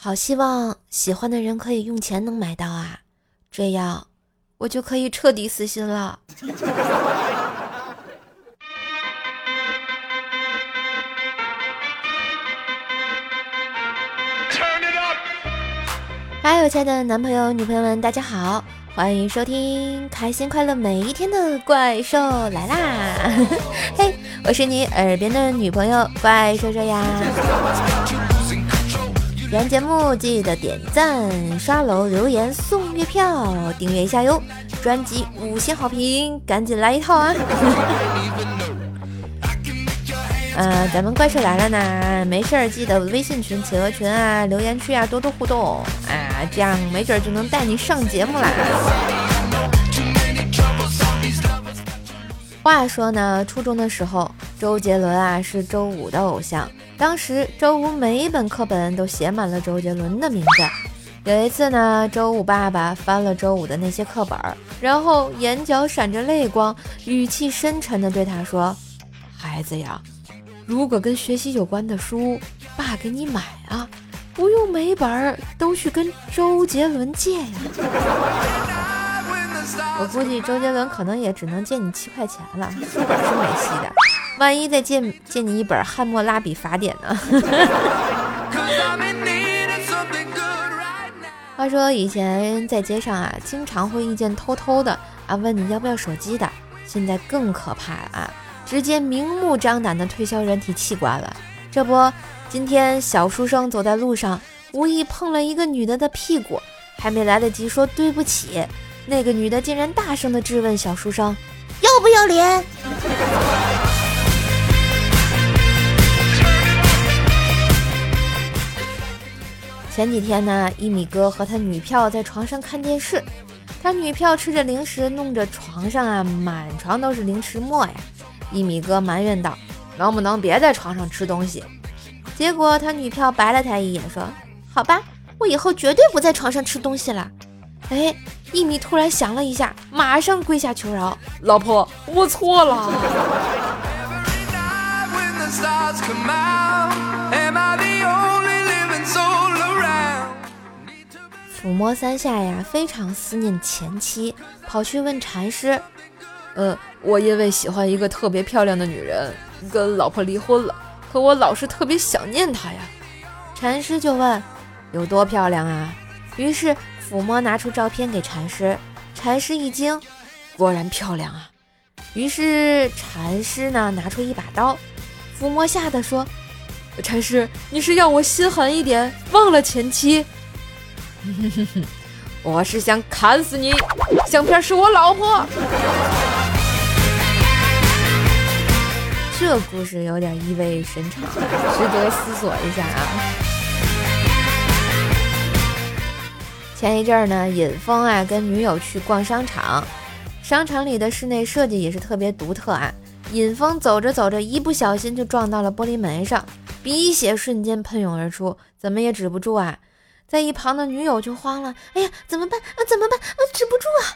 好希望喜欢的人可以用钱能买到啊，这样我就可以彻底死心了。嗨，我亲爱的男朋友、女朋友们，大家好，欢迎收听开心快乐每一天的怪兽来啦！嘿，我是你耳边的女朋友怪兽兽呀。喜欢节目记得点赞、刷楼、留言、送月票、订阅一下哟！专辑五星好评，赶紧来一套啊！呃，咱们怪兽来了呢，没事儿记得微信群、企鹅群啊、留言区啊多多互动啊，这样没准就能带你上节目啦。话说呢，初中的时候，周杰伦啊是周五的偶像，当时周五每一本课本都写满了周杰伦的名字。有一次呢，周五爸爸翻了周五的那些课本，然后眼角闪着泪光，语气深沉地对他说：“孩子呀。”如果跟学习有关的书，爸给你买啊，不用每本都去跟周杰伦借呀。我估计周杰伦可能也只能借你七块钱了，书本是没戏的，万一再借借你一本《汉谟拉比法典》呢？话说以前在街上啊，经常会遇见偷偷的啊问你要不要手机的，现在更可怕了啊！直接明目张胆的推销人体器官了，这不，今天小书生走在路上，无意碰了一个女的的屁股，还没来得及说对不起，那个女的竟然大声的质问小书生，要不要脸？前几天呢，一米哥和他女票在床上看电视，他女票吃着零食，弄着床上啊，满床都是零食沫呀。一米哥埋怨道：“能不能别在床上吃东西？”结果他女票白了他一眼，说：“好吧，我以后绝对不在床上吃东西了。”哎，一米突然想了一下，马上跪下求饶：“老婆，我错了。”抚摸三下呀，非常思念前妻，跑去问禅师。呃，我因为喜欢一个特别漂亮的女人，跟老婆离婚了。可我老是特别想念她呀。禅师就问，有多漂亮啊？于是抚摸拿出照片给禅师，禅师一惊，果然漂亮啊。于是禅师呢拿出一把刀，抚摸吓得说，禅师，你是要我心狠一点，忘了前妻？我是想砍死你，相片是我老婆。这故事有点意味深长，值得思索一下啊。前一阵儿呢，尹峰啊跟女友去逛商场，商场里的室内设计也是特别独特啊。尹峰走着走着，一不小心就撞到了玻璃门上，鼻血瞬间喷涌而出，怎么也止不住啊。在一旁的女友就慌了，哎呀，怎么办啊？怎么办啊？止不住啊！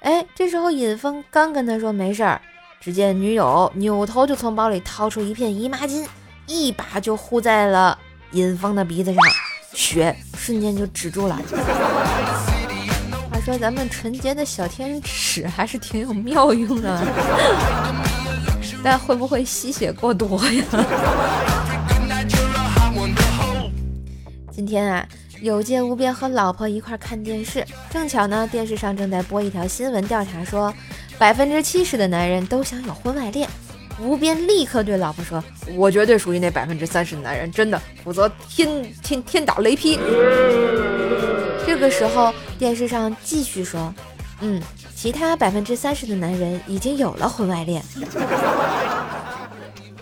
哎，这时候尹峰刚跟他说没事儿。只见女友扭头就从包里掏出一片姨妈巾，一把就呼在了尹峰的鼻子上，血瞬间就止住了。话说咱们纯洁的小天使还是挺有妙用的，但会不会吸血过多呀？今天啊，有界无边和老婆一块看电视，正巧呢，电视上正在播一条新闻调查，说。百分之七十的男人都想有婚外恋，无边立刻对老婆说：“我绝对属于那百分之三十的男人，真的，否则天天天打雷劈。”这个时候，电视上继续说：“嗯，其他百分之三十的男人已经有了婚外恋。”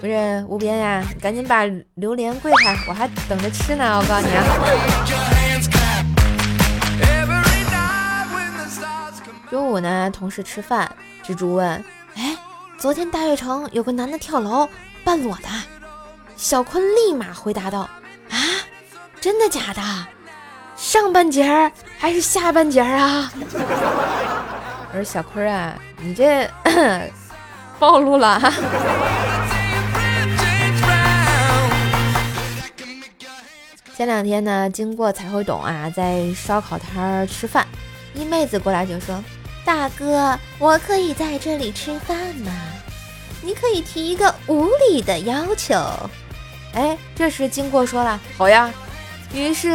不是无边呀，赶紧把榴莲跪开，我还等着吃呢。我告诉你啊。中午呢，同事吃饭，蜘蛛问：“哎，昨天大悦城有个男的跳楼，半裸的。”小坤立马回答道：“啊，真的假的？上半截儿还是下半截儿啊？”我说：“小坤啊，你这 暴露了。”前两天呢，经过才会懂啊，在烧烤摊儿吃饭，一妹子过来就说：“大哥，我可以在这里吃饭吗？你可以提一个无理的要求。”哎，这时经过说了：“好呀。”于是，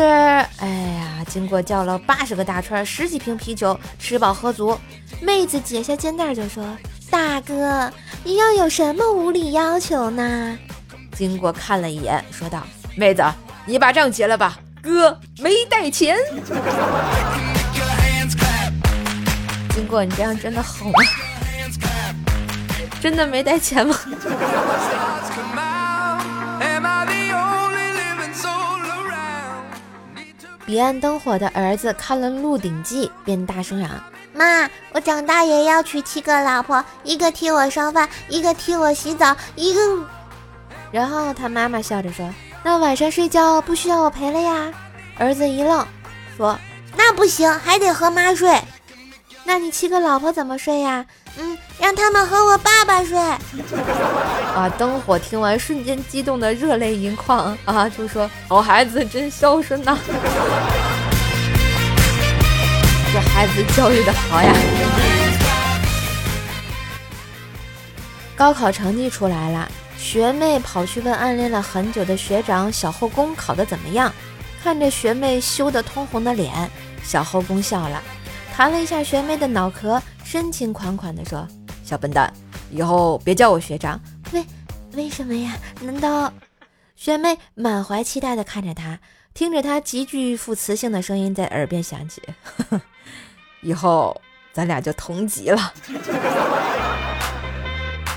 哎呀，经过叫了八十个大串，十几瓶啤酒，吃饱喝足。妹子解下肩带就说：“大哥，你要有什么无理要求呢？”经过看了一眼，说道：“妹子，你把账结了吧，哥没带钱。”你这样真的好吗？真的没带钱吗？彼岸灯火的儿子看了《鹿鼎记》，便大声嚷：“妈，我长大也要娶七个老婆，一个替我烧饭，一个替我洗澡，一个……”然后他妈妈笑着说：“那晚上睡觉不需要我陪了呀？”儿子一愣，说：“那不行，还得和妈睡。那你七个老婆怎么睡呀？”嗯，让他们和我爸爸睡。啊！灯火听完，瞬间激动的热泪盈眶啊！就说好孩子真孝顺呐，这孩子教育的好呀。高考成绩出来了，学妹跑去问暗恋了很久的学长小后宫考得怎么样。看着学妹羞得通红的脸，小后宫笑了，弹了一下学妹的脑壳。深情款款地说：“小笨蛋，以后别叫我学长。为为什么呀？难道？”学妹满怀期待地看着他，听着他极具副词性的声音在耳边响起：“ 以后咱俩就同级了。”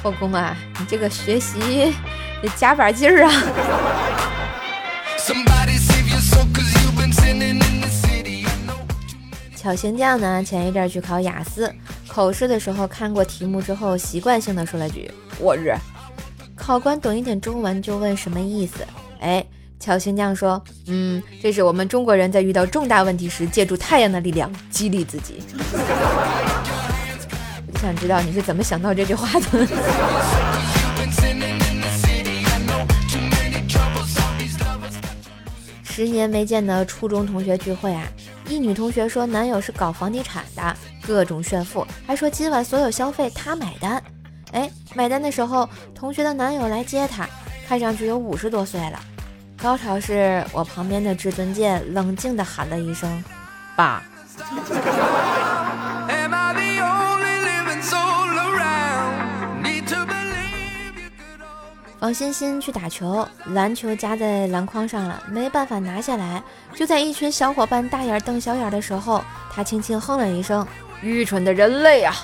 后宫啊，你这个学习得加把劲儿啊！小行将呢，前一阵去考雅思。口试的时候看过题目之后，习惯性的说了句“我日”。考官懂一点中文，就问什么意思。哎，巧心匠说：“嗯，这是我们中国人在遇到重大问题时，借助太阳的力量激励自己。”我想知道你是怎么想到这句话的。十年没见的初中同学聚会啊，一女同学说男友是搞房地产的。各种炫富，还说今晚所有消费她买单。哎，买单的时候，同学的男友来接她，看上去有五十多岁了。高潮是我旁边的至尊剑冷静地喊了一声：“爸。”王欣欣去打球，篮球夹在篮筐上了，没办法拿下来。就在一群小伙伴大眼瞪小眼的时候，他轻轻哼了一声。愚蠢的人类啊！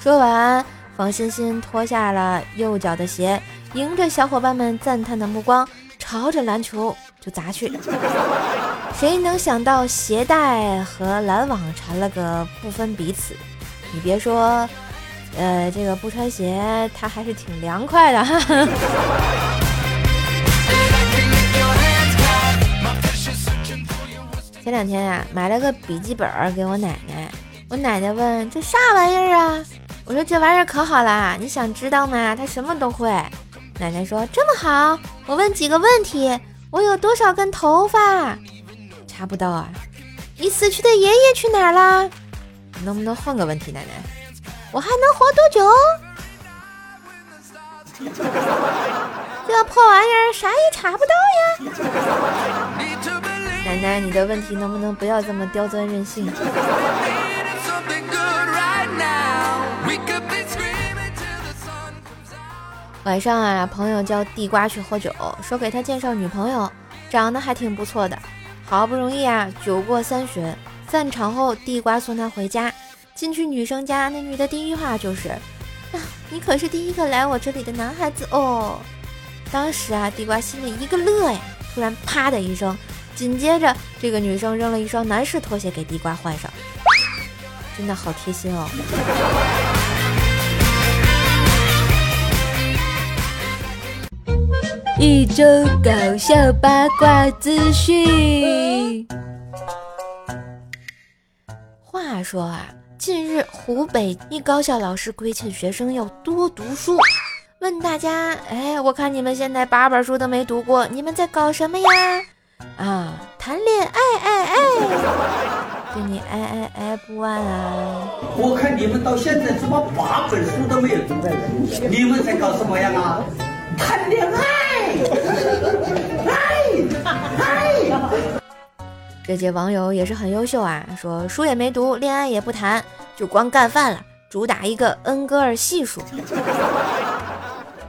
说完，冯欣欣脱下了右脚的鞋，迎着小伙伴们赞叹的目光，朝着篮球就砸去。谁能想到鞋带和篮网缠了个不分彼此？你别说，呃，这个不穿鞋，它还是挺凉快的哈。前两天呀，买了个笔记本给我奶奶。我奶奶问：“这啥玩意儿啊？”我说：“这玩意儿可好啦，你想知道吗？它什么都会。”奶奶说：“这么好，我问几个问题。我有多少根头发？查不到啊。你死去的爷爷去哪儿了？能不能换个问题，奶奶？我还能活多久？这破玩意儿啥也查不到呀。奶奶，你的问题能不能不要这么刁钻任性？”晚上啊，朋友叫地瓜去喝酒，说给他介绍女朋友，长得还挺不错的。好不容易啊，酒过三巡，散场后，地瓜送他回家。进去女生家，那女的第一句话就是：“啊，你可是第一个来我这里的男孩子哦。”当时啊，地瓜心里一个乐呀，突然啪的一声，紧接着这个女生扔了一双男士拖鞋给地瓜换上，真的好贴心哦。一周搞笑八卦资讯。话说啊，近日湖北一高校老师规劝学生要多读书，问大家：哎，我看你们现在八本书都没读过，你们在搞什么呀？啊，谈恋爱爱爱，对你爱爱爱不完啊！我看你们到现在怎么八本书都没有读，你们在搞什么呀？啊？谈恋爱，爱爱。这届网友也是很优秀啊，说书也没读，恋爱也不谈，就光干饭了，主打一个恩格尔系数。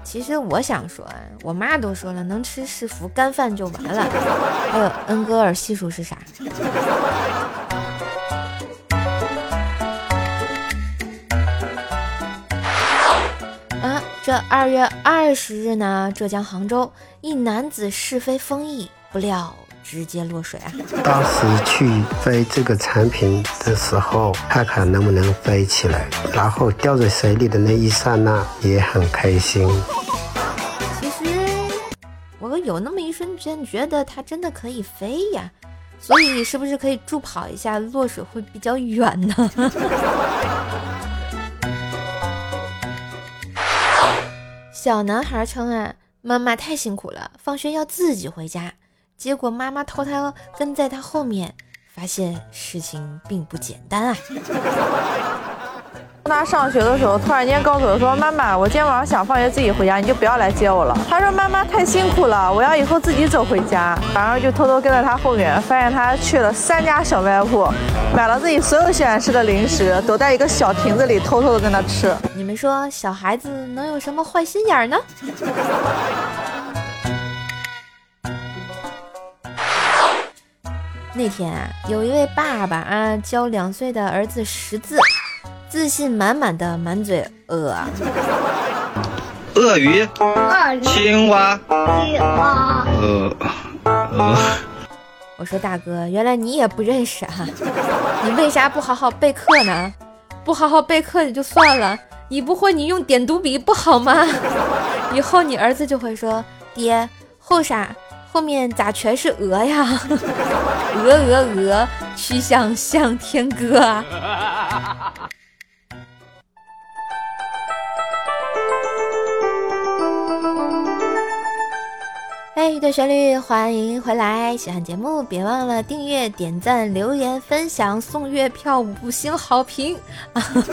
其实我想说啊，我妈都说了，能吃是福，干饭就完了。还有恩格尔系数是啥？啊，这二月二十日呢，浙江杭州一男子试飞风翼，不料直接落水啊！当时去飞这个产品的时候，看看能不能飞起来，然后掉在水里的那一刹那，也很开心。其实我有那么一瞬间觉得它真的可以飞呀，所以是不是可以助跑一下，落水会比较远呢？小男孩称啊，妈妈太辛苦了，放学要自己回家，结果妈妈偷偷跟在他后面，发现事情并不简单啊。他上学的时候，突然间告诉我说：“妈妈，我今天晚上想放学自己回家，你就不要来接我了。”他说：“妈妈太辛苦了，我要以后自己走回家。”然后就偷偷跟在他后面，发现他去了三家小卖部，买了自己所有喜欢吃的零食，躲在一个小亭子里偷偷的跟他吃。你们说小孩子能有什么坏心眼呢？那天啊，有一位爸爸啊教两岁的儿子识字。自信满满的满嘴呃，鳄鱼，鳄鱼，青蛙，青蛙，呃，呃。我说大哥，原来你也不认识啊？你为啥不好好备课呢？不好好备课也就算了，你不会你用点读笔不好吗？以后你儿子就会说，爹后啥后面咋全是鹅呀？鹅鹅鹅，曲项向天歌啊！哎，一段旋律，欢迎回来！喜欢节目别忘了订阅、点赞、留言、分享、送月票、五星好评，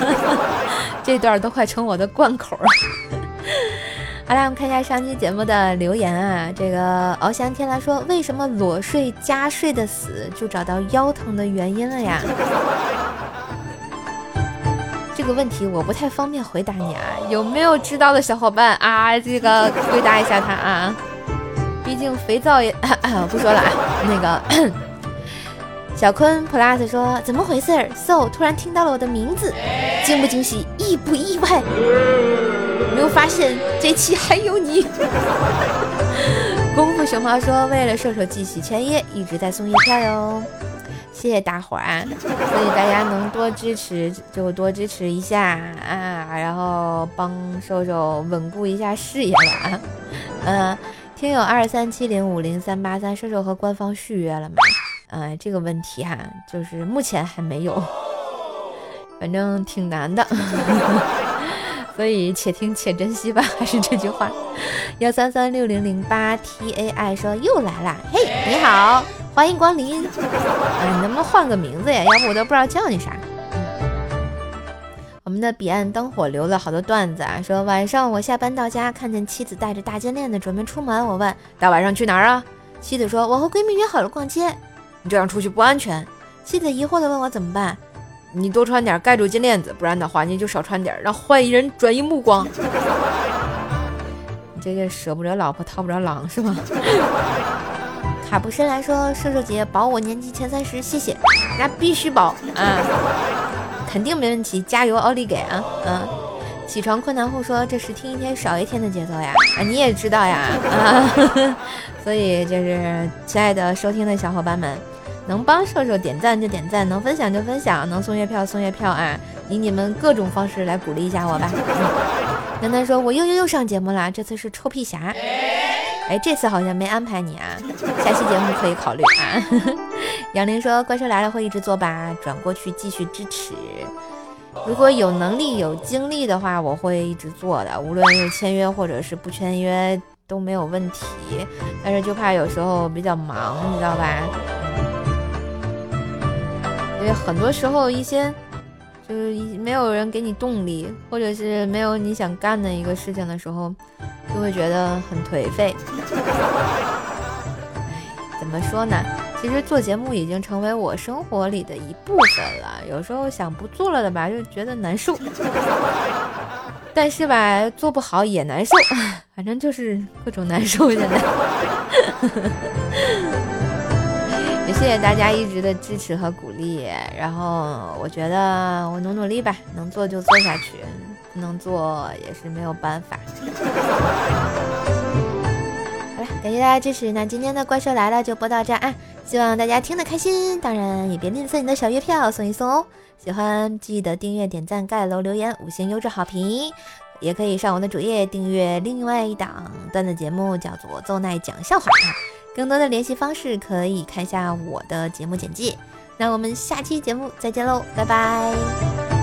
这段都快成我的贯口了。好了，我们看一下上期节目的留言啊。这个翱翔天来说，为什么裸睡加睡的死就找到腰疼的原因了呀？这个问题我不太方便回答你啊，有没有知道的小伙伴啊？这个回答一下他啊。毕竟肥皂也 不说了啊。那个 小坤 plus 说怎么回事？so 突然听到了我的名字，惊不惊喜，意不意外？没有发现这期还有你。功夫熊猫说为了射手寄喜千叶，一直在送月票哟。谢谢大伙儿啊！所以大家能多支持就多支持一下啊，然后帮瘦瘦稳固一下事业吧。嗯。听友二三七零五零三八三，射手和官方续约了吗？呃，这个问题哈，就是目前还没有，反正挺难的，所以且听且珍惜吧，还是这句话。幺三三六零零八 T A I 说又来啦，嘿，你好，欢迎光临。啊，你能不能换个名字呀？要不我都不知道叫你啥。我们的彼岸灯火留了好多段子啊，说晚上我下班到家，看见妻子带着大金链子准备出门，我问大晚上去哪儿啊？妻子说我和闺蜜约好了逛街。你这样出去不安全。妻子疑惑的问我怎么办？你多穿点盖住金链子，不然的话你就少穿点，让坏人转移目光。你这个舍不得老婆套不着狼是吗？卡布申来说，射手姐保我年级前三十，谢谢，那必须保啊。肯定没问题，加油，奥利给啊！嗯，起床困难户说这是听一天少一天的节奏呀，啊，你也知道呀，啊，所以就是亲爱的收听的小伙伴们，能帮射手点赞就点赞，能分享就分享，能送月票送月票啊，以你们各种方式来鼓励一下我吧。楠楠说，我又又又上节目了，这次是臭屁侠。哎，这次好像没安排你啊，下期节目可以考虑啊。杨林说：“怪兽来了会一直做吧，转过去继续支持。如果有能力有精力的话，我会一直做的，无论是签约或者是不签约，都没有问题，但是就怕有时候比较忙，你知道吧？为很多时候一些就是没有人给你动力，或者是没有你想干的一个事情的时候，就会觉得很颓废。怎么说呢？其实做节目已经成为我生活里的一部分了。有时候想不做了的吧，就觉得难受。但是吧，做不好也难受，反正就是各种难受。现在，谢谢大家一直的支持和鼓励。然后我觉得我努努力吧，能做就做下去，不能做也是没有办法。好了，感谢大家支持。那今天的怪兽来了就播到这啊，希望大家听得开心，当然也别吝啬你的小月票，送一送哦。喜欢记得订阅、点赞、盖楼、留言、五星优质好评，也可以上我的主页订阅另外一档段子节目，叫做《奏奈讲笑话》。更多的联系方式可以看一下我的节目简介。那我们下期节目再见喽，拜拜。